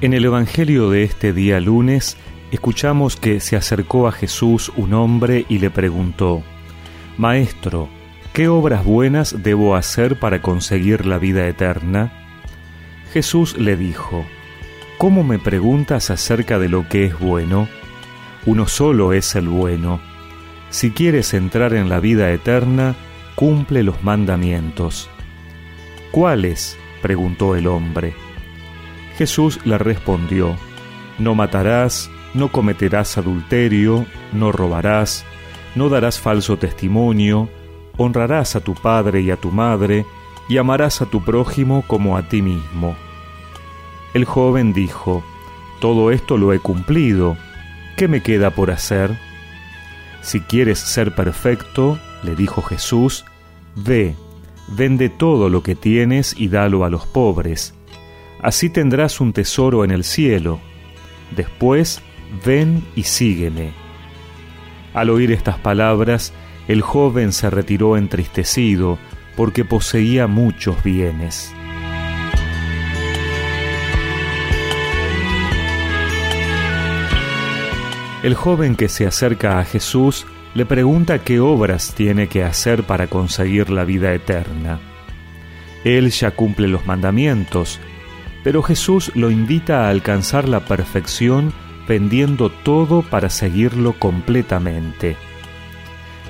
En el Evangelio de este día lunes escuchamos que se acercó a Jesús un hombre y le preguntó, Maestro, ¿qué obras buenas debo hacer para conseguir la vida eterna? Jesús le dijo, ¿Cómo me preguntas acerca de lo que es bueno? Uno solo es el bueno. Si quieres entrar en la vida eterna, cumple los mandamientos. ¿Cuáles? preguntó el hombre. Jesús le respondió, No matarás, no cometerás adulterio, no robarás, no darás falso testimonio, honrarás a tu padre y a tu madre, y amarás a tu prójimo como a ti mismo. El joven dijo, Todo esto lo he cumplido, ¿qué me queda por hacer? Si quieres ser perfecto, le dijo Jesús, ve, vende todo lo que tienes y dalo a los pobres así tendrás un tesoro en el cielo. Después, ven y sígueme. Al oír estas palabras, el joven se retiró entristecido, porque poseía muchos bienes. El joven que se acerca a Jesús le pregunta qué obras tiene que hacer para conseguir la vida eterna. Él ya cumple los mandamientos, pero Jesús lo invita a alcanzar la perfección vendiendo todo para seguirlo completamente.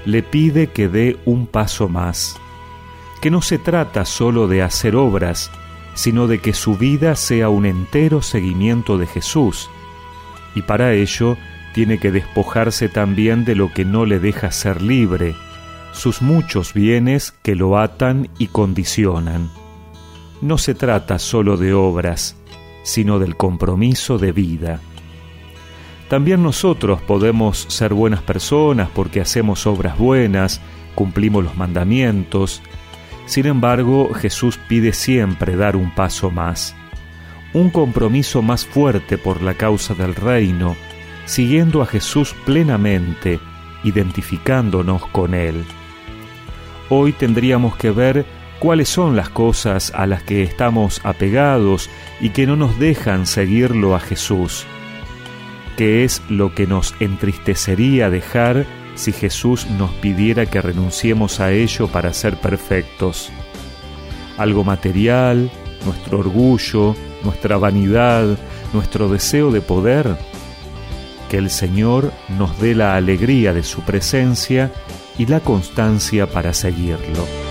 Le pide que dé un paso más, que no se trata solo de hacer obras, sino de que su vida sea un entero seguimiento de Jesús, y para ello tiene que despojarse también de lo que no le deja ser libre, sus muchos bienes que lo atan y condicionan no se trata solo de obras, sino del compromiso de vida. También nosotros podemos ser buenas personas porque hacemos obras buenas, cumplimos los mandamientos. Sin embargo, Jesús pide siempre dar un paso más, un compromiso más fuerte por la causa del reino, siguiendo a Jesús plenamente, identificándonos con Él. Hoy tendríamos que ver cuáles son las cosas a las que estamos apegados y que no nos dejan seguirlo a Jesús, qué es lo que nos entristecería dejar si Jesús nos pidiera que renunciemos a ello para ser perfectos. Algo material, nuestro orgullo, nuestra vanidad, nuestro deseo de poder. Que el Señor nos dé la alegría de su presencia y la constancia para seguirlo.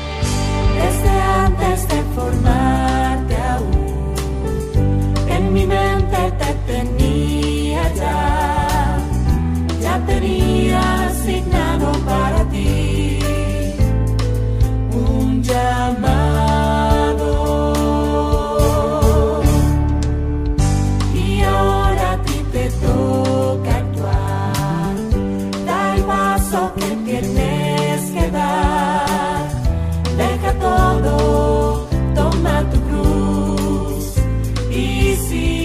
lo que tienes que dar. Deja todo, toma tu cruz y sigue.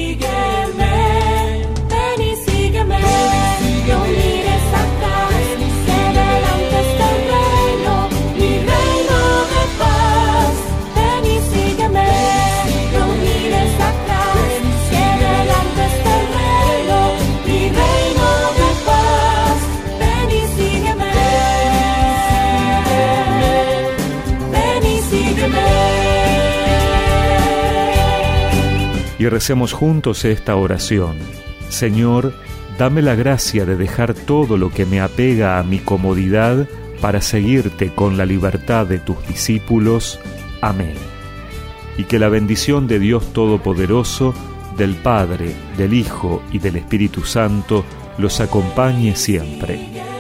Y recemos juntos esta oración. Señor, dame la gracia de dejar todo lo que me apega a mi comodidad para seguirte con la libertad de tus discípulos. Amén. Y que la bendición de Dios Todopoderoso, del Padre, del Hijo y del Espíritu Santo los acompañe siempre